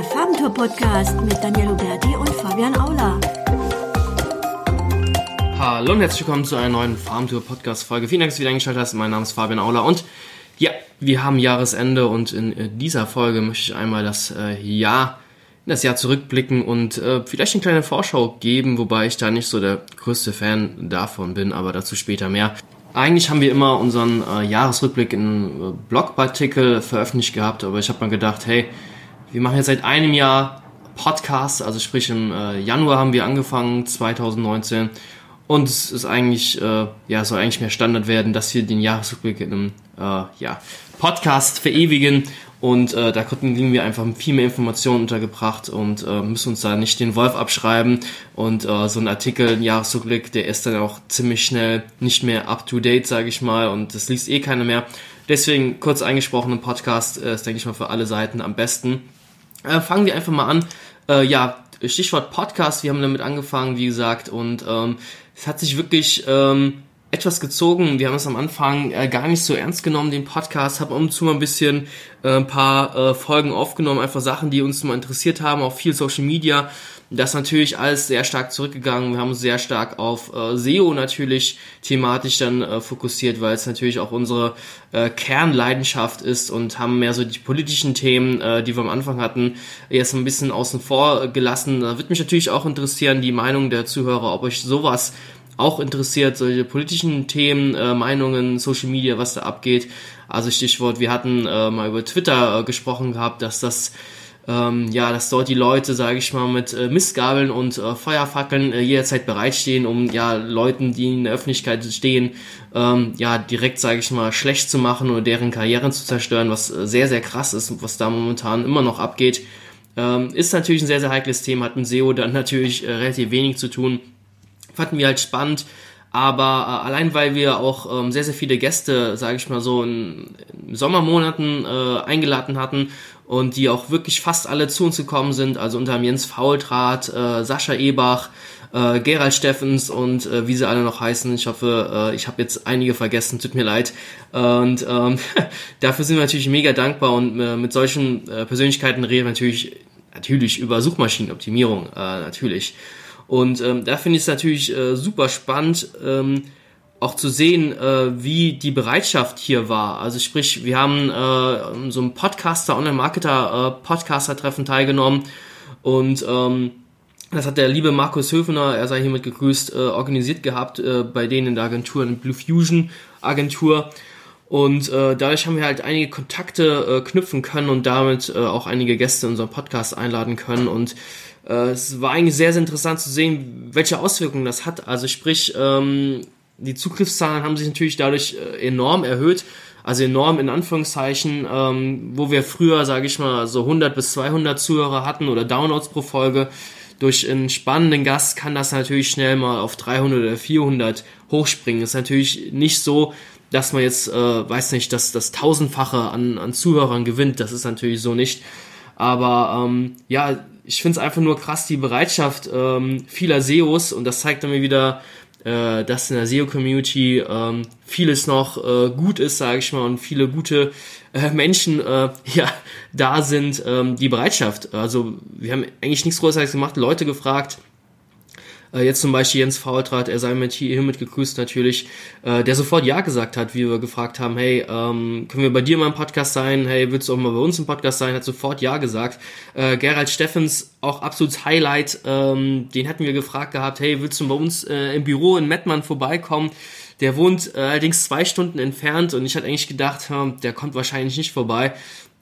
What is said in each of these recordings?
der Farbentour Podcast mit Daniel Huberti und Fabian Aula. Hallo und herzlich willkommen zu einer neuen Farmtour Podcast Folge. Vielen Dank, dass du wieder eingeschaltet hast. Mein Name ist Fabian Aula und ja, wir haben Jahresende und in äh, dieser Folge möchte ich einmal das äh, Jahr das Jahr zurückblicken und äh, vielleicht eine kleine Vorschau geben, wobei ich da nicht so der größte Fan davon bin, aber dazu später mehr. Eigentlich haben wir immer unseren Jahresrückblick in äh, Blogartikel veröffentlicht gehabt, aber ich habe mal gedacht, hey, wir machen jetzt seit einem Jahr Podcast, also sprich im äh, Januar haben wir angefangen, 2019. Und es ist eigentlich, äh, ja, soll eigentlich mehr Standard werden, dass wir den Jahresrückblick in einem äh, ja, Podcast verewigen. Und äh, da konnten wir einfach viel mehr Informationen untergebracht und äh, müssen uns da nicht den Wolf abschreiben. Und äh, so ein Artikel, ein Jahresrückblick, der ist dann auch ziemlich schnell nicht mehr up to date, sage ich mal. Und das liest eh keiner mehr. Deswegen kurz eingesprochen, ein Podcast äh, ist, denke ich mal, für alle Seiten am besten. Äh, fangen wir einfach mal an. Äh, ja, Stichwort Podcast, wir haben damit angefangen, wie gesagt, und ähm, es hat sich wirklich ähm, etwas gezogen. Wir haben es am Anfang äh, gar nicht so ernst genommen, den Podcast, haben um zu mal ein bisschen äh, ein paar äh, Folgen aufgenommen, einfach Sachen, die uns mal interessiert haben, auch viel Social Media. Das natürlich alles sehr stark zurückgegangen. Wir haben uns sehr stark auf äh, SEO natürlich thematisch dann äh, fokussiert, weil es natürlich auch unsere äh, Kernleidenschaft ist und haben mehr so die politischen Themen, äh, die wir am Anfang hatten, jetzt ein bisschen außen vor gelassen. Da wird mich natürlich auch interessieren, die Meinung der Zuhörer, ob euch sowas auch interessiert, solche politischen Themen, äh, Meinungen, Social Media, was da abgeht. Also Stichwort, wir hatten äh, mal über Twitter äh, gesprochen gehabt, dass das ähm, ja, dass dort die Leute, sage ich mal, mit äh, Mistgabeln und äh, Feuerfackeln äh, jederzeit bereitstehen, um ja Leuten, die in der Öffentlichkeit stehen, ähm, ja direkt, sage ich mal, schlecht zu machen oder deren Karrieren zu zerstören, was äh, sehr, sehr krass ist, was da momentan immer noch abgeht. Ähm, ist natürlich ein sehr, sehr heikles Thema, hat mit SEO dann natürlich äh, relativ wenig zu tun. Fanden wir halt spannend, aber äh, allein weil wir auch ähm, sehr, sehr viele Gäste, sage ich mal so, in, in Sommermonaten äh, eingeladen hatten und die auch wirklich fast alle zu uns gekommen sind, also unter anderem Jens Faultrat, äh, Sascha Ebach, äh, Gerald Steffens und äh, wie sie alle noch heißen. Ich hoffe, äh, ich habe jetzt einige vergessen, tut mir leid. Und ähm, dafür sind wir natürlich mega dankbar und äh, mit solchen äh, Persönlichkeiten reden wir natürlich, natürlich über Suchmaschinenoptimierung, äh, natürlich. Und ähm, da finde ich es natürlich äh, super spannend, ähm, auch zu sehen, äh, wie die Bereitschaft hier war. Also sprich, wir haben äh, so ein Podcaster, Online-Marketer, äh, teilgenommen und ähm, das hat der liebe Markus Höfner, er sei hiermit gegrüßt, äh, organisiert gehabt äh, bei denen in der Agentur, in Blue Fusion Agentur. Und äh, dadurch haben wir halt einige Kontakte äh, knüpfen können und damit äh, auch einige Gäste in unseren Podcast einladen können. Und äh, es war eigentlich sehr, sehr interessant zu sehen, welche Auswirkungen das hat. Also sprich, ähm, die Zugriffszahlen haben sich natürlich dadurch äh, enorm erhöht. Also enorm in Anführungszeichen, ähm, wo wir früher, sage ich mal, so 100 bis 200 Zuhörer hatten oder Downloads pro Folge. Durch einen spannenden Gast kann das natürlich schnell mal auf 300 oder 400 hochspringen. Ist natürlich nicht so, dass man jetzt, äh, weiß nicht, dass das Tausendfache an, an Zuhörern gewinnt. Das ist natürlich so nicht. Aber ähm, ja, ich finde es einfach nur krass, die Bereitschaft ähm, vieler SEOs und das zeigt dann mir wieder, äh, dass in der SEO-Community ähm, vieles noch äh, gut ist, sage ich mal, und viele gute äh, Menschen äh, ja da sind, ähm, die Bereitschaft. Also wir haben eigentlich nichts Großartiges gemacht, Leute gefragt, äh, jetzt zum Beispiel Jens Faultrat, er sei mit hiermit gegrüßt natürlich, äh, der sofort Ja gesagt hat, wie wir gefragt haben, hey, ähm, können wir bei dir mal im Podcast sein? Hey, willst du auch mal bei uns im Podcast sein? Hat sofort Ja gesagt. Äh, Gerald Steffens, auch absolutes Highlight, ähm, den hatten wir gefragt gehabt, hey, willst du bei uns äh, im Büro in Mettmann vorbeikommen? Der wohnt äh, allerdings zwei Stunden entfernt und ich hatte eigentlich gedacht, hm, der kommt wahrscheinlich nicht vorbei.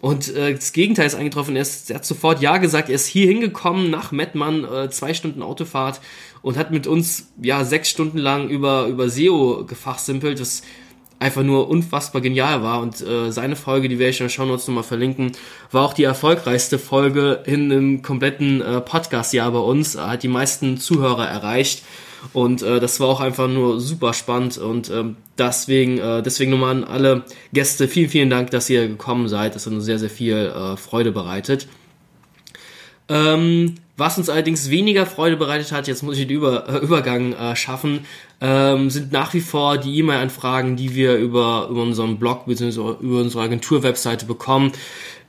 Und äh, das Gegenteil ist eingetroffen. Er, ist, er hat sofort Ja gesagt. Er ist hier hingekommen nach Mettmann, äh, zwei Stunden Autofahrt und hat mit uns ja sechs Stunden lang über über SEO gefachsimpelt, was einfach nur unfassbar genial war. Und äh, seine Folge, die werde ich den Show Notes nochmal verlinken, war auch die erfolgreichste Folge in einem kompletten äh, Podcast-Jahr bei uns. Er hat die meisten Zuhörer erreicht. Und äh, das war auch einfach nur super spannend und ähm, deswegen, äh, deswegen nochmal an alle Gäste, vielen, vielen Dank, dass ihr gekommen seid. Das hat uns sehr, sehr viel äh, Freude bereitet. Ähm, was uns allerdings weniger Freude bereitet hat, jetzt muss ich den Über äh, Übergang äh, schaffen, ähm, sind nach wie vor die E-Mail-Anfragen, die wir über, über unseren Blog bzw. über unsere Agentur-Webseite bekommen.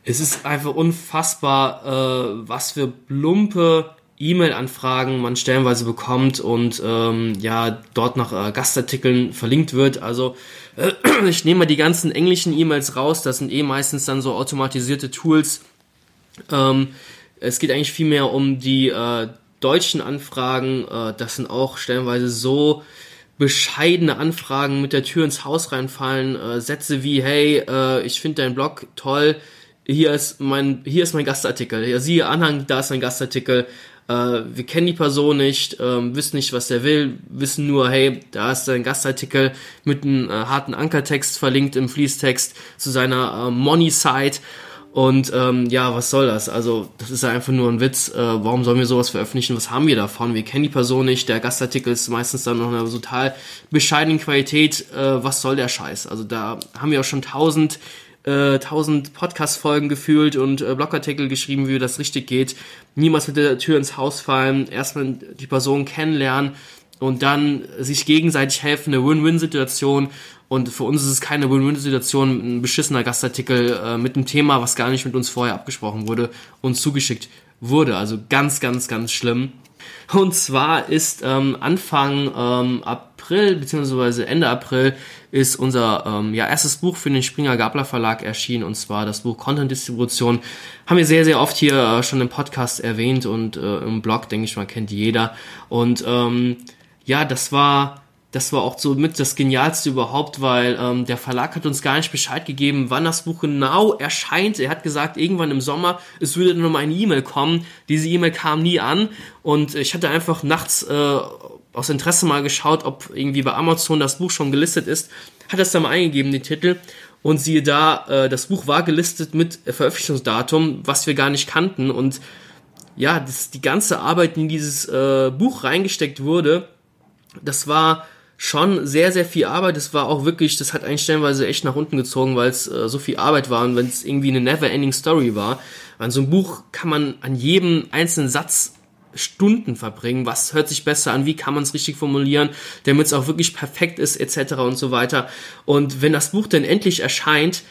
es ist einfach unfassbar, äh, was für plumpe E-Mail-Anfragen man stellenweise bekommt und ähm, ja, dort nach äh, Gastartikeln verlinkt wird. Also äh, ich nehme mal die ganzen englischen E-Mails raus, das sind eh meistens dann so automatisierte Tools. Ähm, es geht eigentlich viel mehr um die äh, deutschen Anfragen. Äh, das sind auch stellenweise so bescheidene Anfragen mit der Tür ins Haus reinfallen. Äh, Sätze wie, hey, äh, ich finde dein Blog toll, hier ist mein, hier ist mein Gastartikel. Ja, siehe Anhang, da ist ein Gastartikel. Äh, wir kennen die Person nicht, ähm, wissen nicht, was der will, wissen nur, hey, da ist ein Gastartikel mit einem äh, harten Ankertext verlinkt im Fließtext zu seiner äh, Money-Site. Und ähm, ja, was soll das? Also, das ist ja einfach nur ein Witz. Äh, warum sollen wir sowas veröffentlichen? Was haben wir davon? Wir kennen die Person nicht. Der Gastartikel ist meistens dann noch einer total bescheidenen Qualität. Äh, was soll der Scheiß? Also, da haben wir auch schon tausend äh, tausend Podcast-Folgen gefühlt und äh, Blogartikel geschrieben, wie das richtig geht. Niemals mit der Tür ins Haus fallen, erstmal die Person kennenlernen und dann sich gegenseitig helfen, eine Win-Win-Situation. Und für uns ist es keine Win-Win-Situation, ein beschissener Gastartikel äh, mit einem Thema, was gar nicht mit uns vorher abgesprochen wurde, uns zugeschickt wurde. Also ganz, ganz, ganz schlimm. Und zwar ist ähm, Anfang ähm, April beziehungsweise Ende April ist unser ähm, ja, erstes Buch für den Springer Gabler Verlag erschienen und zwar das Buch Content Distribution. Haben wir sehr, sehr oft hier äh, schon im Podcast erwähnt und äh, im Blog, denke ich mal, kennt jeder. Und ähm, ja, das war das war auch so mit das Genialste überhaupt, weil ähm, der Verlag hat uns gar nicht Bescheid gegeben, wann das Buch genau erscheint. Er hat gesagt, irgendwann im Sommer, es würde dann nochmal eine E-Mail kommen. Diese E-Mail kam nie an und ich hatte einfach nachts äh, aus Interesse mal geschaut, ob irgendwie bei Amazon das Buch schon gelistet ist. Hat das dann mal eingegeben, den Titel. Und siehe da, äh, das Buch war gelistet mit Veröffentlichungsdatum, was wir gar nicht kannten. Und ja, das, die ganze Arbeit, die in dieses äh, Buch reingesteckt wurde, das war schon sehr, sehr viel Arbeit. Es war auch wirklich, das hat einen stellenweise echt nach unten gezogen, weil es äh, so viel Arbeit war und wenn es irgendwie eine never-ending Story war. An so einem Buch kann man an jedem einzelnen Satz Stunden verbringen, was hört sich besser an, wie kann man es richtig formulieren, damit es auch wirklich perfekt ist, etc. und so weiter. Und wenn das Buch dann endlich erscheint,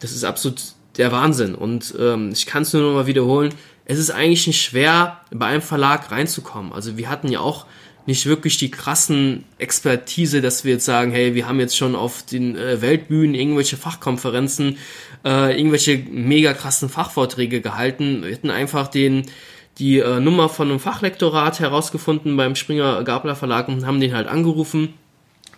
das ist absolut der Wahnsinn. Und ähm, ich kann es nur noch mal wiederholen, es ist eigentlich nicht schwer, bei einem Verlag reinzukommen. Also wir hatten ja auch nicht wirklich die krassen Expertise, dass wir jetzt sagen, hey, wir haben jetzt schon auf den äh, Weltbühnen irgendwelche Fachkonferenzen, äh, irgendwelche mega krassen Fachvorträge gehalten. Wir hätten einfach den die äh, Nummer von einem Fachlektorat herausgefunden beim Springer Gabler Verlag und haben den halt angerufen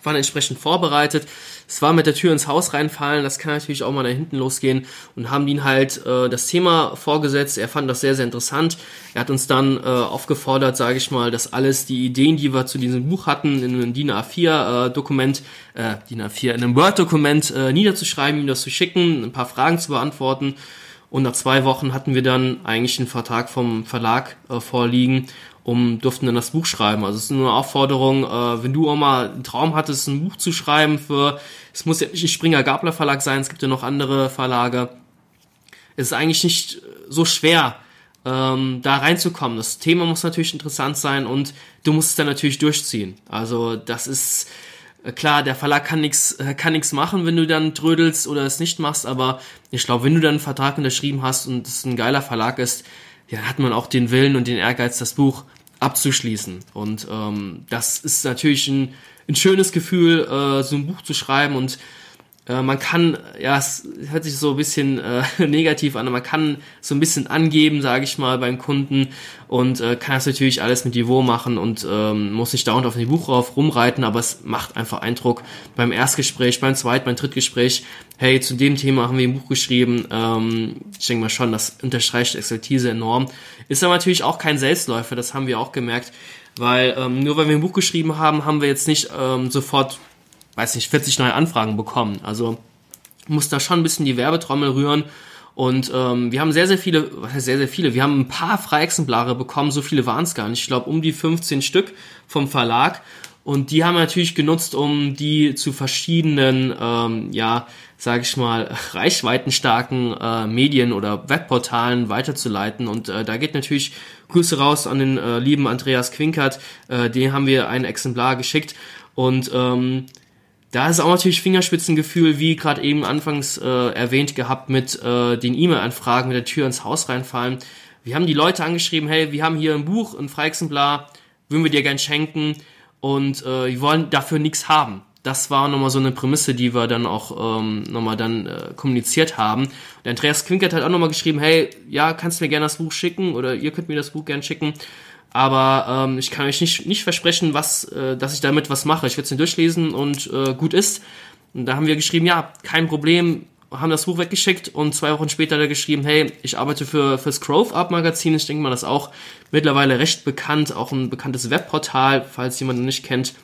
waren entsprechend vorbereitet. Es war mit der Tür ins Haus reinfallen, das kann natürlich auch mal da hinten losgehen und haben ihn halt äh, das Thema vorgesetzt. Er fand das sehr, sehr interessant. Er hat uns dann äh, aufgefordert, sage ich mal, dass alles die Ideen, die wir zu diesem Buch hatten, in einem DIN A4-Dokument, äh, äh, DIN A4, in einem Word-Dokument äh, niederzuschreiben, ihm das zu schicken, ein paar Fragen zu beantworten. Und nach zwei Wochen hatten wir dann eigentlich einen Vertrag vom Verlag äh, vorliegen um durften dann das Buch schreiben. Also es ist nur eine Aufforderung, äh, wenn du auch mal einen Traum hattest, ein Buch zu schreiben für, es muss ja nicht ein Springer Gabler Verlag sein, es gibt ja noch andere Verlage. Es ist eigentlich nicht so schwer, ähm, da reinzukommen. Das Thema muss natürlich interessant sein und du musst es dann natürlich durchziehen. Also das ist äh, klar, der Verlag kann nichts äh, kann nichts machen, wenn du dann trödelst oder es nicht machst, aber ich glaube, wenn du dann einen Vertrag unterschrieben hast und es ein geiler Verlag ist, ja, hat man auch den Willen und den Ehrgeiz, das Buch abzuschließen. Und ähm, das ist natürlich ein, ein schönes Gefühl, äh, so ein Buch zu schreiben und äh, man kann, ja, es hört sich so ein bisschen äh, negativ an, man kann so ein bisschen angeben, sage ich mal, beim Kunden und äh, kann das natürlich alles mit Niveau machen und ähm, muss nicht dauernd auf den Buch rauf rumreiten, aber es macht einfach Eindruck beim Erstgespräch, beim Zweit-, beim Drittgespräch, hey, zu dem Thema haben wir ein Buch geschrieben, ähm, ich denke mal schon, das unterstreicht Expertise enorm. Ist aber natürlich auch kein Selbstläufer, das haben wir auch gemerkt, weil ähm, nur weil wir ein Buch geschrieben haben, haben wir jetzt nicht ähm, sofort weiß nicht, 40 neue Anfragen bekommen. Also muss da schon ein bisschen die Werbetrommel rühren. Und ähm, wir haben sehr, sehr viele, was heißt sehr, sehr viele, wir haben ein paar Freiexemplare bekommen, so viele waren es gar nicht. Ich glaube, um die 15 Stück vom Verlag. Und die haben wir natürlich genutzt, um die zu verschiedenen, ähm, ja, sage ich mal, reichweitenstarken äh, Medien oder Webportalen weiterzuleiten. Und äh, da geht natürlich Grüße raus an den äh, lieben Andreas Quinkert. Äh, den haben wir ein Exemplar geschickt. Und ähm, da ist auch natürlich Fingerspitzengefühl, wie gerade eben anfangs äh, erwähnt gehabt, mit äh, den E-Mail-Anfragen, mit der Tür ins Haus reinfallen. Wir haben die Leute angeschrieben, hey, wir haben hier ein Buch, ein Freiexemplar, würden wir dir gern schenken und äh, wir wollen dafür nichts haben. Das war nochmal so eine Prämisse, die wir dann auch ähm, nochmal dann äh, kommuniziert haben. Der Andreas Quinkert hat auch nochmal geschrieben, hey, ja, kannst du mir gerne das Buch schicken oder ihr könnt mir das Buch gern schicken. Aber ähm, ich kann euch nicht, nicht versprechen, was, äh, dass ich damit was mache. Ich werde es nicht durchlesen und äh, gut ist. Und da haben wir geschrieben, ja, kein Problem, haben das Buch weggeschickt und zwei Wochen später hat er geschrieben, hey, ich arbeite für fürs Growth Up Magazin. Ich denke mal, das ist auch mittlerweile recht bekannt, auch ein bekanntes Webportal, falls jemand nicht kennt.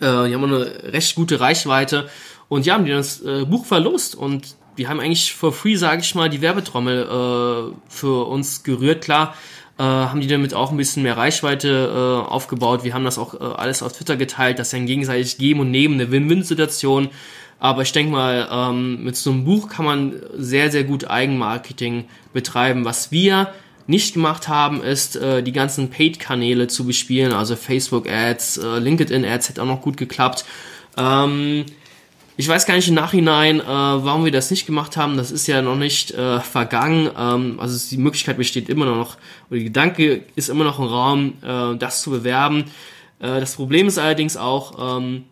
Äh, die haben eine recht gute Reichweite und ja, haben die das äh, Buch verlost und wir haben eigentlich for free, sage ich mal, die Werbetrommel äh, für uns gerührt. Klar, äh, haben die damit auch ein bisschen mehr Reichweite äh, aufgebaut. Wir haben das auch äh, alles auf Twitter geteilt, das ist ein gegenseitig Geben und Nehmen, eine Win-Win-Situation. Aber ich denke mal, ähm, mit so einem Buch kann man sehr, sehr gut Eigenmarketing betreiben. Was wir nicht gemacht haben, ist äh, die ganzen Paid-Kanäle zu bespielen, also Facebook-Ads, äh, LinkedIn-Ads hätte auch noch gut geklappt. Ähm, ich weiß gar nicht im Nachhinein, äh, warum wir das nicht gemacht haben. Das ist ja noch nicht äh, vergangen. Ähm, also die Möglichkeit besteht immer noch, oder der Gedanke ist immer noch im Raum, äh, das zu bewerben. Äh, das Problem ist allerdings auch, ähm,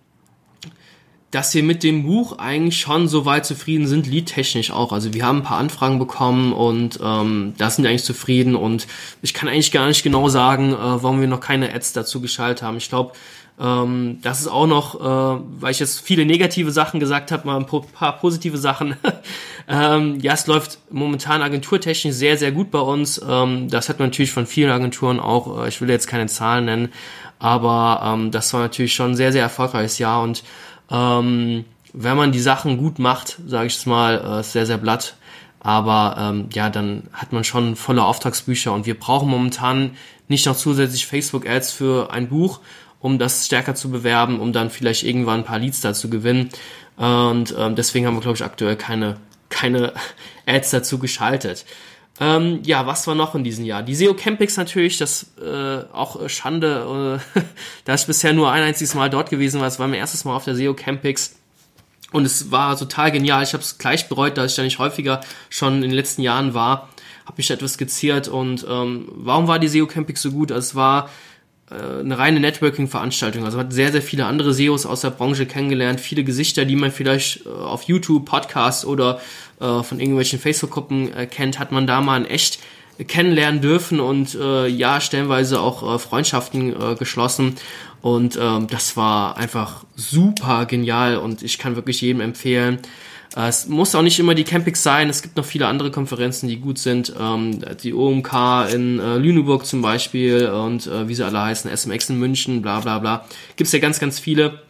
dass wir mit dem Buch eigentlich schon so weit zufrieden sind, liedtechnisch auch. Also wir haben ein paar Anfragen bekommen und ähm, da sind wir eigentlich zufrieden und ich kann eigentlich gar nicht genau sagen, äh, warum wir noch keine Ads dazu geschaltet haben. Ich glaube, ähm, das ist auch noch, äh, weil ich jetzt viele negative Sachen gesagt habe, mal ein paar positive Sachen. ähm, ja, es läuft momentan agenturtechnisch sehr, sehr gut bei uns. Ähm, das hat man natürlich von vielen Agenturen auch. Äh, ich will jetzt keine Zahlen nennen, aber ähm, das war natürlich schon ein sehr, sehr erfolgreiches Jahr und ähm, wenn man die Sachen gut macht, sage ich es mal, äh, sehr, sehr blatt. Aber ähm, ja, dann hat man schon volle Auftragsbücher und wir brauchen momentan nicht noch zusätzlich Facebook-Ads für ein Buch, um das stärker zu bewerben, um dann vielleicht irgendwann ein paar Leads da zu gewinnen. Und ähm, deswegen haben wir, glaube ich, aktuell keine, keine Ads dazu geschaltet. Ähm, ja, was war noch in diesem Jahr? Die SEO Campings natürlich, das äh, auch Schande, äh, da ich bisher nur ein einziges Mal dort gewesen war. Es war mein erstes Mal auf der SEO Campings. Und es war total genial. Ich habe es gleich bereut, dass ich da nicht häufiger schon in den letzten Jahren war. Habe mich etwas skizziert und ähm, warum war die SEO Campings so gut? Also es war äh, eine reine Networking-Veranstaltung. Also man hat sehr, sehr viele andere SEOs aus der Branche kennengelernt, viele Gesichter, die man vielleicht äh, auf YouTube, Podcasts oder äh, von irgendwelchen Facebook-Gruppen äh, kennt, hat man da mal in echt kennenlernen dürfen und äh, ja, stellenweise auch äh, Freundschaften äh, geschlossen. Und ähm, das war einfach super genial und ich kann wirklich jedem empfehlen, äh, es muss auch nicht immer die Campix sein, es gibt noch viele andere Konferenzen, die gut sind. Ähm, die OMK in äh, Lüneburg zum Beispiel und äh, wie sie alle heißen, SMX in München, bla bla bla. Gibt es ja ganz, ganz viele.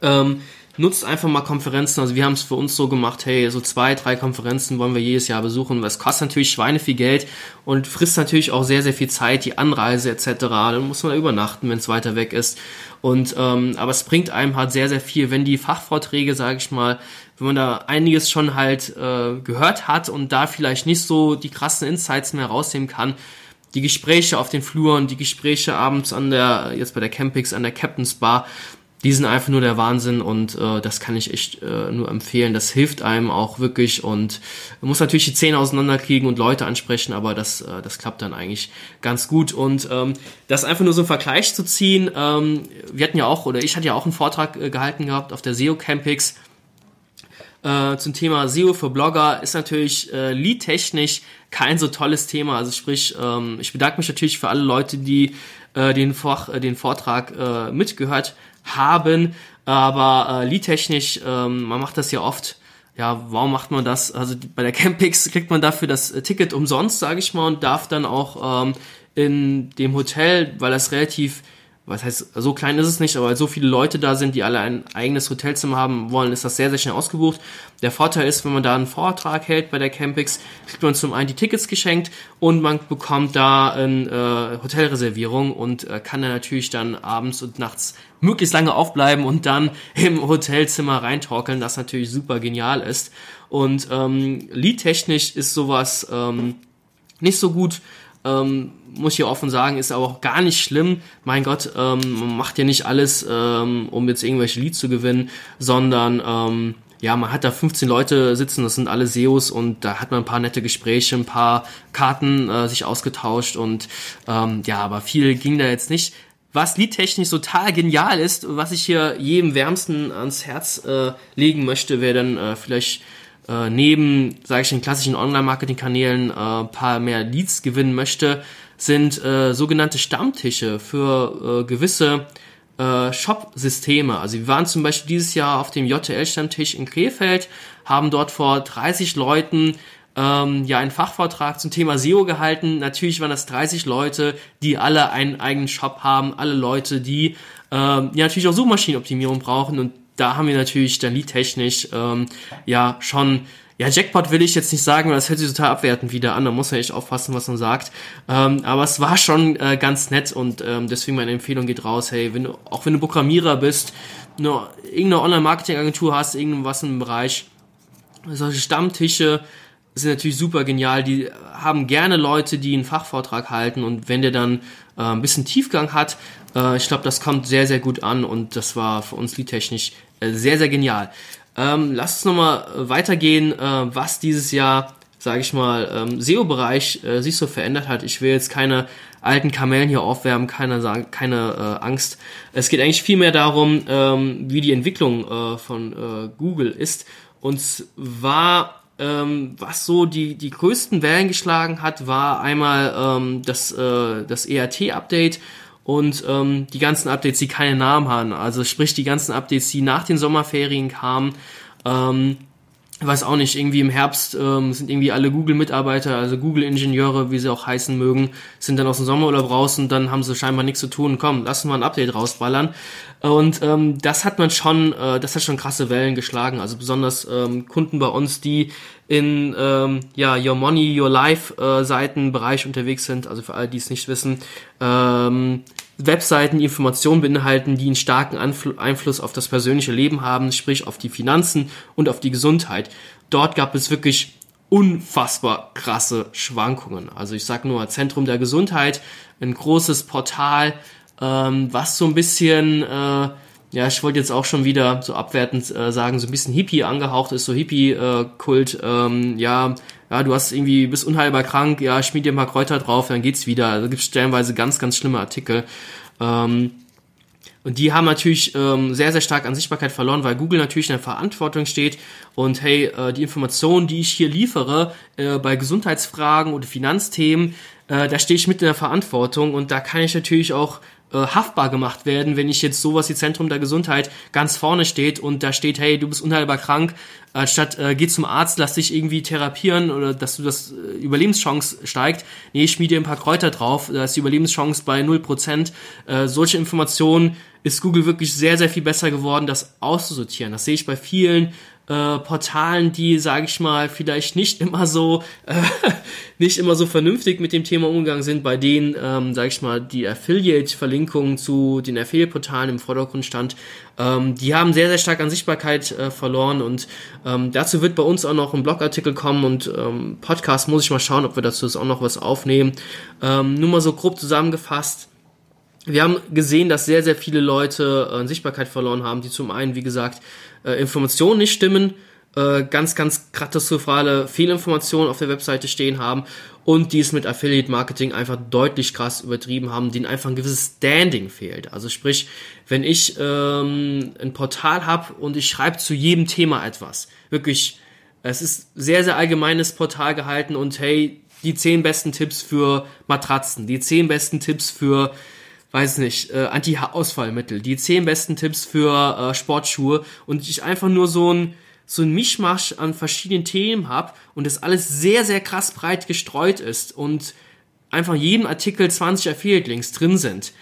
Ähm, nutzt einfach mal Konferenzen. Also wir haben es für uns so gemacht, hey, so zwei, drei Konferenzen wollen wir jedes Jahr besuchen. Es kostet natürlich Schweine viel Geld und frisst natürlich auch sehr, sehr viel Zeit, die Anreise etc. Dann muss man übernachten, wenn es weiter weg ist. Und ähm, aber es bringt einem halt sehr, sehr viel, wenn die Fachvorträge, sage ich mal, wenn man da einiges schon halt äh, gehört hat und da vielleicht nicht so die krassen Insights mehr rausnehmen kann, die Gespräche auf den Fluren, die Gespräche abends an der, jetzt bei der Campix, an der Captain's Bar, die sind einfach nur der Wahnsinn und äh, das kann ich echt äh, nur empfehlen. Das hilft einem auch wirklich und man muss natürlich die Zähne auseinanderkriegen und Leute ansprechen, aber das, äh, das klappt dann eigentlich ganz gut. Und ähm, das einfach nur so einen Vergleich zu ziehen, ähm, wir hatten ja auch, oder ich hatte ja auch einen Vortrag äh, gehalten gehabt auf der SEO Campix äh, zum Thema SEO für Blogger ist natürlich äh, lead-technisch kein so tolles Thema. Also sprich, ähm, ich bedanke mich natürlich für alle Leute, die äh, den, Vor äh, den Vortrag äh, mitgehört haben. Aber äh, lead-technisch, ähm, man macht das ja oft. Ja, warum macht man das? Also bei der Campix kriegt man dafür das äh, Ticket umsonst, sage ich mal, und darf dann auch ähm, in dem Hotel, weil das relativ was heißt, so klein ist es nicht, aber weil so viele Leute da sind, die alle ein eigenes Hotelzimmer haben wollen, ist das sehr, sehr schnell ausgebucht. Der Vorteil ist, wenn man da einen Vortrag hält bei der Campix, kriegt man zum einen die Tickets geschenkt und man bekommt da eine äh, Hotelreservierung und äh, kann dann natürlich dann abends und nachts möglichst lange aufbleiben und dann im Hotelzimmer reintorkeln, das natürlich super genial ist. Und ähm, liedtechnisch ist sowas ähm, nicht so gut Ähm, muss ich hier offen sagen, ist aber auch gar nicht schlimm. Mein Gott, ähm, man macht ja nicht alles, ähm, um jetzt irgendwelche Leads zu gewinnen, sondern ähm, ja, man hat da 15 Leute sitzen, das sind alle SEOs und da hat man ein paar nette Gespräche, ein paar Karten äh, sich ausgetauscht und ähm, ja, aber viel ging da jetzt nicht. Was liedtechnisch total genial ist, was ich hier jedem wärmsten ans Herz äh, legen möchte, wäre dann äh, vielleicht äh, neben, sage ich, den klassischen Online-Marketing-Kanälen äh, paar mehr Leads gewinnen möchte, sind äh, sogenannte Stammtische für äh, gewisse äh, Shop-Systeme. Also wir waren zum Beispiel dieses Jahr auf dem JTL-Stammtisch in Krefeld, haben dort vor 30 Leuten ähm, ja einen Fachvortrag zum Thema SEO gehalten. Natürlich waren das 30 Leute, die alle einen eigenen Shop haben, alle Leute, die ähm, ja natürlich auch Suchmaschinenoptimierung brauchen und da haben wir natürlich dann liedtechnisch ähm, ja schon ja, Jackpot will ich jetzt nicht sagen, weil das hört sich total abwertend wieder an. Da muss man echt aufpassen, was man sagt. Ähm, aber es war schon äh, ganz nett und ähm, deswegen meine Empfehlung geht raus. Hey, wenn du, auch wenn du Programmierer bist, nur irgendeine Online-Marketing-Agentur hast, irgendwas im Bereich, solche Stammtische sind natürlich super genial. Die haben gerne Leute, die einen Fachvortrag halten und wenn der dann äh, ein bisschen Tiefgang hat, äh, ich glaube, das kommt sehr, sehr gut an und das war für uns liedtechnisch äh, sehr, sehr genial. Ähm, lass uns nochmal äh, weitergehen, äh, was dieses Jahr, sage ich mal, ähm, SEO-Bereich äh, sich so verändert hat. Ich will jetzt keine alten Kamellen hier aufwärmen, keine, keine äh, Angst. Es geht eigentlich vielmehr darum, ähm, wie die Entwicklung äh, von äh, Google ist. Und zwar, ähm, was so die, die größten Wellen geschlagen hat, war einmal ähm, das, äh, das ERT-Update und ähm, die ganzen Updates, die keine Namen haben, also sprich die ganzen Updates, die nach den Sommerferien kamen, ähm, weiß auch nicht, irgendwie im Herbst ähm, sind irgendwie alle Google-Mitarbeiter, also Google-Ingenieure, wie sie auch heißen mögen, sind dann aus dem Sommerurlaub raus und dann haben sie scheinbar nichts zu tun. Komm, lass uns mal ein Update rausballern. Und ähm, das hat man schon, äh, das hat schon krasse Wellen geschlagen. Also besonders ähm, Kunden bei uns, die in ähm, ja Your Money, Your Life äh, Seitenbereich unterwegs sind. Also für alle, die es nicht wissen, ähm, Webseiten, Informationen beinhalten, die einen starken Anfl Einfluss auf das persönliche Leben haben, sprich auf die Finanzen und auf die Gesundheit. Dort gab es wirklich unfassbar krasse Schwankungen. Also ich sag nur Zentrum der Gesundheit, ein großes Portal, ähm, was so ein bisschen, äh, ja, ich wollte jetzt auch schon wieder so abwertend äh, sagen, so ein bisschen Hippie angehaucht ist, so Hippie-Kult, äh, ähm, ja, ja, du hast irgendwie, bist unheilbar krank, ja, schmied dir paar Kräuter drauf, dann geht's wieder. Also gibt stellenweise ganz, ganz schlimme Artikel. Ähm, und die haben natürlich ähm, sehr, sehr stark an Sichtbarkeit verloren, weil Google natürlich in der Verantwortung steht und hey, äh, die Informationen, die ich hier liefere, äh, bei Gesundheitsfragen oder Finanzthemen, äh, da stehe ich mit in der Verantwortung und da kann ich natürlich auch haftbar gemacht werden, wenn ich jetzt sowas wie Zentrum der Gesundheit ganz vorne steht und da steht, hey, du bist unheilbar krank, anstatt äh, geh zum Arzt, lass dich irgendwie therapieren oder dass du das äh, Überlebenschance steigt. Nee, ich schmiede ein paar Kräuter drauf, da ist die Überlebenschance bei 0%. Äh, solche Informationen ist Google wirklich sehr, sehr viel besser geworden, das auszusortieren. Das sehe ich bei vielen äh, Portalen, die, sage ich mal, vielleicht nicht immer so äh, nicht immer so vernünftig mit dem Thema umgegangen sind, bei denen, ähm, sage ich mal, die Affiliate-Verlinkungen zu den Affiliate-Portalen im Vordergrund stand, ähm, die haben sehr, sehr stark an Sichtbarkeit äh, verloren und ähm, dazu wird bei uns auch noch ein Blogartikel kommen und ähm, Podcast muss ich mal schauen, ob wir dazu auch noch was aufnehmen. Ähm, nur mal so grob zusammengefasst, wir haben gesehen, dass sehr, sehr viele Leute äh, Sichtbarkeit verloren haben, die zum einen, wie gesagt, äh, Informationen nicht stimmen, äh, ganz, ganz katastrophale Fehlinformationen auf der Webseite stehen haben und die es mit Affiliate Marketing einfach deutlich krass übertrieben haben, denen einfach ein gewisses Standing fehlt. Also sprich, wenn ich ähm, ein Portal habe und ich schreibe zu jedem Thema etwas, wirklich, es ist sehr, sehr allgemeines Portal gehalten und hey, die zehn besten Tipps für Matratzen, die zehn besten Tipps für weiß nicht, äh, Anti-Ausfallmittel, die zehn besten Tipps für äh, Sportschuhe und ich einfach nur so ein so ein Mischmasch an verschiedenen Themen habe und das alles sehr, sehr krass breit gestreut ist und einfach in jedem Artikel 20 Affiliate-Links drin sind,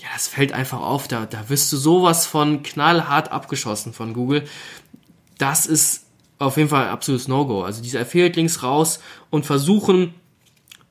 ja, das fällt einfach auf. Da, da wirst du sowas von knallhart abgeschossen von Google. Das ist auf jeden Fall ein absolutes No-Go. Also diese Affiliate-Links raus und versuchen,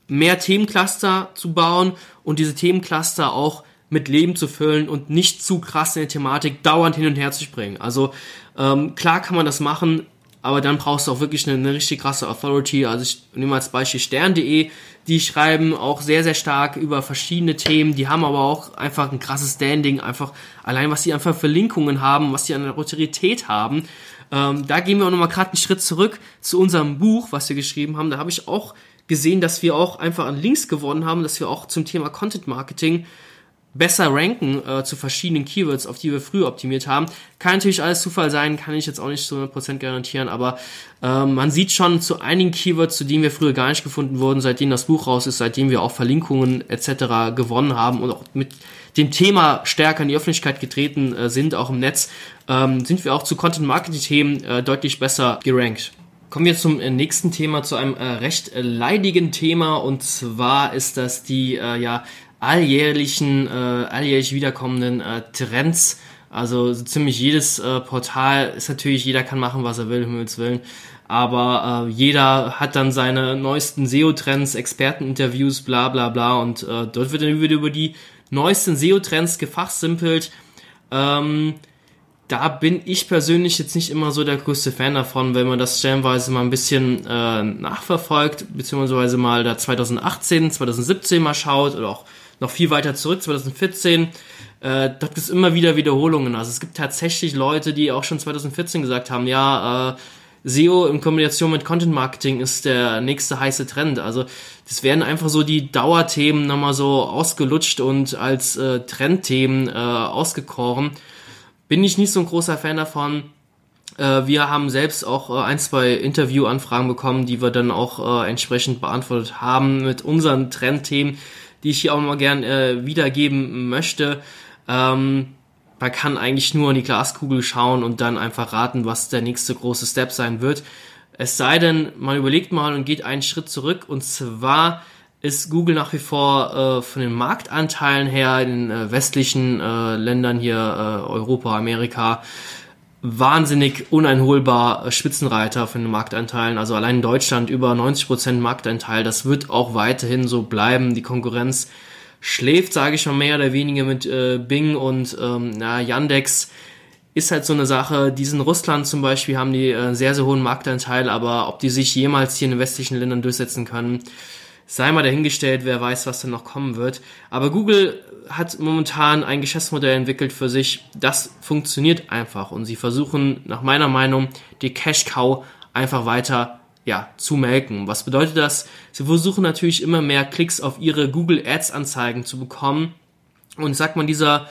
mehr Themencluster zu bauen und diese Themencluster auch mit Leben zu füllen und nicht zu krass in der Thematik dauernd hin und her zu springen. Also ähm, klar kann man das machen, aber dann brauchst du auch wirklich eine, eine richtig krasse Authority. Also ich nehme als Beispiel stern.de, die schreiben auch sehr, sehr stark über verschiedene Themen, die haben aber auch einfach ein krasses Standing, einfach allein was sie einfach Verlinkungen haben, was sie an Autorität haben. Ähm, da gehen wir auch nochmal gerade einen Schritt zurück zu unserem Buch, was wir geschrieben haben. Da habe ich auch gesehen, dass wir auch einfach an Links gewonnen haben, dass wir auch zum Thema Content Marketing besser ranken äh, zu verschiedenen Keywords, auf die wir früher optimiert haben. Kann natürlich alles Zufall sein, kann ich jetzt auch nicht zu 100% garantieren, aber äh, man sieht schon zu einigen Keywords, zu denen wir früher gar nicht gefunden wurden, seitdem das Buch raus ist, seitdem wir auch Verlinkungen etc. gewonnen haben und auch mit dem Thema stärker in die Öffentlichkeit getreten äh, sind, auch im Netz, ähm, sind wir auch zu Content-Marketing-Themen äh, deutlich besser gerankt. Kommen wir zum äh, nächsten Thema, zu einem äh, recht äh, leidigen Thema und zwar ist das die äh, ja alljährlichen, äh, alljährlich wiederkommenden äh, Trends. Also so ziemlich jedes Portal ist natürlich, jeder kann machen, was er will, Himmels Willen. Aber jeder hat dann seine neuesten SEO-Trends, Experteninterviews, bla bla bla. Und dort wird dann wieder über die neuesten SEO-Trends gefachsimpelt. Ähm, da bin ich persönlich jetzt nicht immer so der größte Fan davon, wenn man das stellenweise mal ein bisschen äh, nachverfolgt, beziehungsweise mal da 2018, 2017 mal schaut oder auch noch viel weiter zurück, 2014, äh, da gibt es immer wieder Wiederholungen. Also es gibt tatsächlich Leute, die auch schon 2014 gesagt haben, ja, äh, SEO in Kombination mit Content Marketing ist der nächste heiße Trend. Also das werden einfach so die Dauerthemen nochmal so ausgelutscht und als äh, Trendthemen äh, ausgekoren. Bin ich nicht so ein großer Fan davon. Äh, wir haben selbst auch äh, ein, zwei Interviewanfragen bekommen, die wir dann auch äh, entsprechend beantwortet haben mit unseren Trendthemen die ich hier auch mal gern äh, wiedergeben möchte. Ähm, man kann eigentlich nur in die Glaskugel schauen und dann einfach raten, was der nächste große Step sein wird. Es sei denn, man überlegt mal und geht einen Schritt zurück und zwar ist Google nach wie vor äh, von den Marktanteilen her in den äh, westlichen äh, Ländern hier, äh, Europa, Amerika, wahnsinnig uneinholbar äh, Spitzenreiter von den Marktanteilen. Also allein in Deutschland über 90% Marktanteil. Das wird auch weiterhin so bleiben. Die Konkurrenz schläft, sage ich mal, mehr oder weniger mit äh, Bing und ähm, na, Yandex. Ist halt so eine Sache. Die in Russland zum Beispiel haben die äh, sehr, sehr hohen Marktanteil, aber ob die sich jemals hier in den westlichen Ländern durchsetzen können, sei mal dahingestellt, wer weiß, was denn noch kommen wird. Aber Google hat momentan ein Geschäftsmodell entwickelt für sich, das funktioniert einfach und sie versuchen nach meiner Meinung die Cash Cow einfach weiter ja, zu melken. Was bedeutet das? Sie versuchen natürlich immer mehr Klicks auf ihre Google Ads Anzeigen zu bekommen und sagt man dieser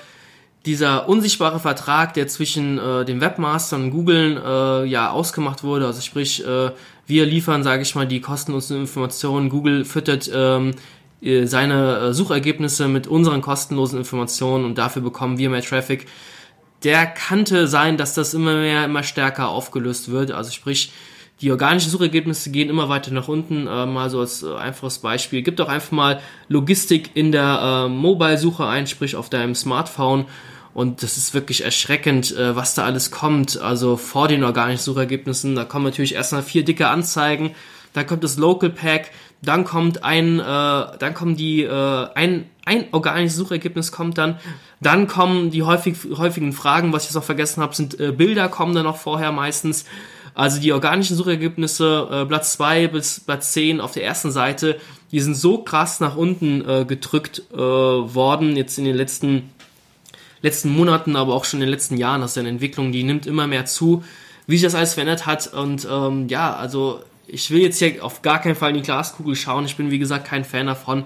dieser unsichtbare Vertrag, der zwischen äh, den Webmastern und Google äh, ja ausgemacht wurde, also sprich, äh, wir liefern, sage ich mal, die kostenlosen Informationen, Google füttert ähm, äh, seine äh, Suchergebnisse mit unseren kostenlosen Informationen und dafür bekommen wir mehr Traffic. Der kannte sein, dass das immer mehr, immer stärker aufgelöst wird. Also sprich, die organischen Suchergebnisse gehen immer weiter nach unten. Äh, mal so als äh, einfaches Beispiel. Gibt auch einfach mal Logistik in der äh, Mobile-Suche ein, sprich auf deinem Smartphone. Und das ist wirklich erschreckend, äh, was da alles kommt. Also vor den organischen Suchergebnissen, da kommen natürlich erstmal vier dicke Anzeigen. Dann kommt das Local Pack, dann kommt ein, äh, dann kommen die, äh, ein, ein organisches Suchergebnis kommt dann, dann kommen die häufig, häufigen Fragen, was ich jetzt noch vergessen habe, sind äh, Bilder kommen dann noch vorher meistens. Also die organischen Suchergebnisse, äh, Platz 2 bis Platz 10 auf der ersten Seite, die sind so krass nach unten äh, gedrückt äh, worden, jetzt in den letzten, letzten Monaten, aber auch schon in den letzten Jahren. Das ist eine Entwicklung, die nimmt immer mehr zu, wie sich das alles verändert hat. Und ähm, ja, also ich will jetzt hier auf gar keinen Fall in die Glaskugel schauen. Ich bin, wie gesagt, kein Fan davon.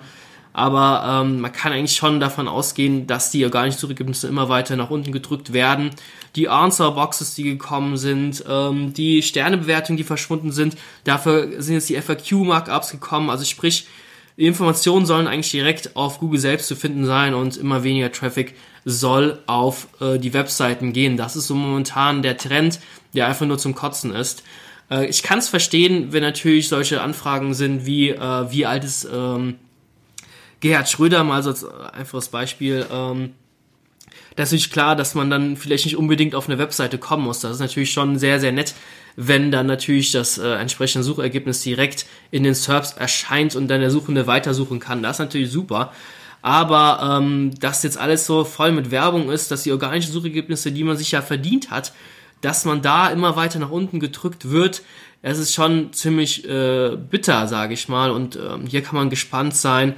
Aber ähm, man kann eigentlich schon davon ausgehen, dass die organischen Suchergebnisse immer weiter nach unten gedrückt werden. Die Answer-Boxes, die gekommen sind, ähm, die Sternebewertungen, die verschwunden sind, dafür sind jetzt die FAQ-Markups gekommen. Also sprich, die Informationen sollen eigentlich direkt auf Google selbst zu finden sein und immer weniger Traffic soll auf äh, die Webseiten gehen. Das ist so momentan der Trend, der einfach nur zum Kotzen ist. Äh, ich kann es verstehen, wenn natürlich solche Anfragen sind wie, äh, wie alt ist ähm, Gerhard Schröder, mal so als einfaches Beispiel. Ähm, das ist natürlich klar, dass man dann vielleicht nicht unbedingt auf eine Webseite kommen muss. Das ist natürlich schon sehr, sehr nett, wenn dann natürlich das äh, entsprechende Suchergebnis direkt in den SERPs erscheint und dann der Suchende weitersuchen kann. Das ist natürlich super. Aber ähm, dass jetzt alles so voll mit Werbung ist, dass die organischen Suchergebnisse, die man sich ja verdient hat, dass man da immer weiter nach unten gedrückt wird. Es ist schon ziemlich äh, bitter, sage ich mal. Und ähm, hier kann man gespannt sein,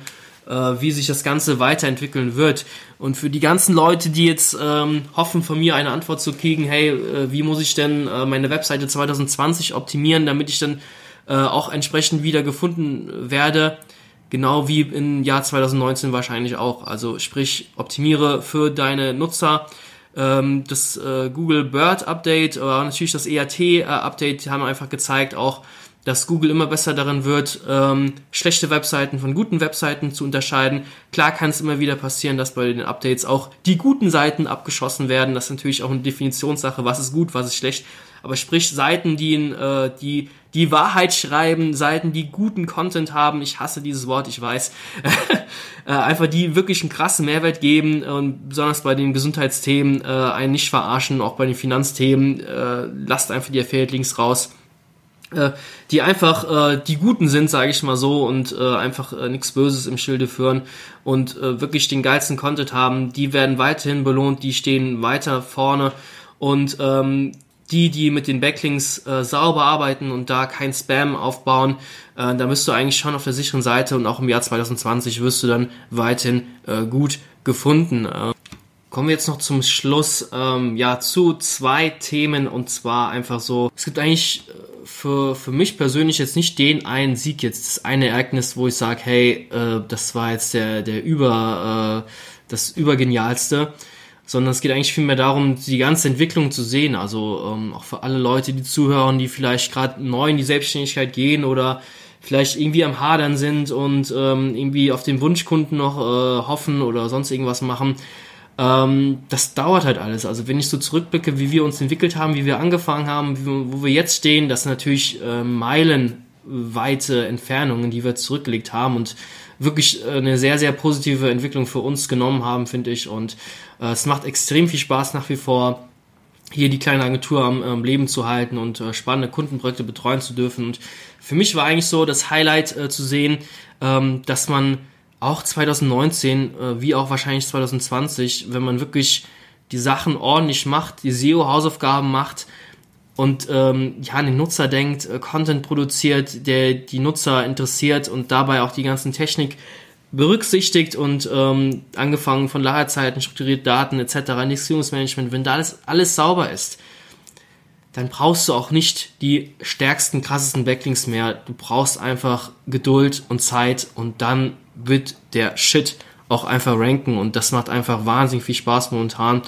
wie sich das Ganze weiterentwickeln wird. Und für die ganzen Leute, die jetzt ähm, hoffen, von mir eine Antwort zu kriegen, hey, äh, wie muss ich denn äh, meine Webseite 2020 optimieren, damit ich dann äh, auch entsprechend wieder gefunden werde, genau wie im Jahr 2019 wahrscheinlich auch. Also sprich, optimiere für deine Nutzer ähm, das äh, Google Bird Update oder natürlich das EAT äh, Update haben einfach gezeigt auch, dass Google immer besser darin wird, ähm, schlechte Webseiten von guten Webseiten zu unterscheiden. Klar kann es immer wieder passieren, dass bei den Updates auch die guten Seiten abgeschossen werden. Das ist natürlich auch eine Definitionssache, was ist gut, was ist schlecht. Aber sprich Seiten, die, äh, die die Wahrheit schreiben, Seiten, die guten Content haben, ich hasse dieses Wort, ich weiß, äh, einfach die wirklich einen krassen Mehrwert geben und besonders bei den Gesundheitsthemen äh, einen nicht verarschen, auch bei den Finanzthemen, äh, lasst einfach die Affiliate-Links raus äh, die einfach äh, die Guten sind, sage ich mal so, und äh, einfach äh, nichts Böses im Schilde führen und äh, wirklich den geilsten Content haben, die werden weiterhin belohnt, die stehen weiter vorne und ähm, die, die mit den Backlinks äh, sauber arbeiten und da kein Spam aufbauen, äh, da bist du eigentlich schon auf der sicheren Seite und auch im Jahr 2020 wirst du dann weiterhin äh, gut gefunden. Äh, kommen wir jetzt noch zum Schluss ähm, ja zu zwei Themen und zwar einfach so, es gibt eigentlich äh, für, für mich persönlich jetzt nicht den einen Sieg jetzt, das eine Ereignis, wo ich sage, hey, äh, das war jetzt der, der über, äh, das übergenialste, sondern es geht eigentlich vielmehr darum, die ganze Entwicklung zu sehen. Also ähm, auch für alle Leute, die zuhören, die vielleicht gerade neu in die Selbstständigkeit gehen oder vielleicht irgendwie am Hadern sind und ähm, irgendwie auf den Wunschkunden noch äh, hoffen oder sonst irgendwas machen. Ähm, das dauert halt alles. Also wenn ich so zurückblicke, wie wir uns entwickelt haben, wie wir angefangen haben, wie, wo wir jetzt stehen, das sind natürlich äh, meilenweite Entfernungen, die wir zurückgelegt haben und wirklich äh, eine sehr, sehr positive Entwicklung für uns genommen haben, finde ich. Und äh, es macht extrem viel Spaß nach wie vor, hier die kleine Agentur am, am Leben zu halten und äh, spannende Kundenprojekte betreuen zu dürfen. Und für mich war eigentlich so das Highlight äh, zu sehen, ähm, dass man auch 2019, äh, wie auch wahrscheinlich 2020, wenn man wirklich die Sachen ordentlich macht, die SEO-Hausaufgaben macht, und ähm, ja, an den Nutzer denkt, äh, Content produziert, der die Nutzer interessiert und dabei auch die ganzen Technik berücksichtigt und ähm, angefangen von Lagerzeiten, strukturierte Daten etc., Indexierungsmanagement, wenn da alles, alles sauber ist, dann brauchst du auch nicht die stärksten, krassesten Backlinks mehr. Du brauchst einfach Geduld und Zeit und dann wird der Shit auch einfach ranken und das macht einfach wahnsinnig viel Spaß momentan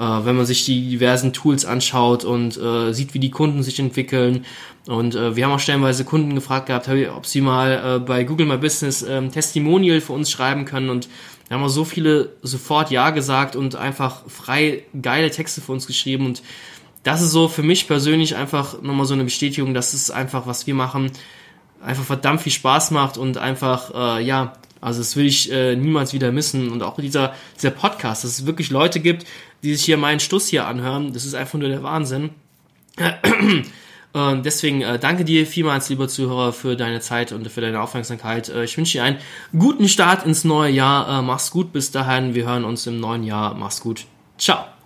äh, wenn man sich die diversen Tools anschaut und äh, sieht, wie die Kunden sich entwickeln. Und äh, wir haben auch stellenweise Kunden gefragt gehabt, ob sie mal äh, bei Google My Business ähm, Testimonial für uns schreiben können. Und da haben wir so viele sofort Ja gesagt und einfach frei geile Texte für uns geschrieben. Und das ist so für mich persönlich einfach nochmal so eine Bestätigung, dass es einfach, was wir machen, einfach verdammt viel Spaß macht und einfach, äh, ja, also das will ich äh, niemals wieder missen. Und auch dieser, dieser Podcast, dass es wirklich Leute gibt, die sich hier meinen Stuss hier anhören, das ist einfach nur der Wahnsinn. Und deswegen äh, danke dir vielmals, lieber Zuhörer, für deine Zeit und für deine Aufmerksamkeit. Äh, ich wünsche dir einen guten Start ins neue Jahr. Äh, mach's gut bis dahin. Wir hören uns im neuen Jahr. Mach's gut. Ciao.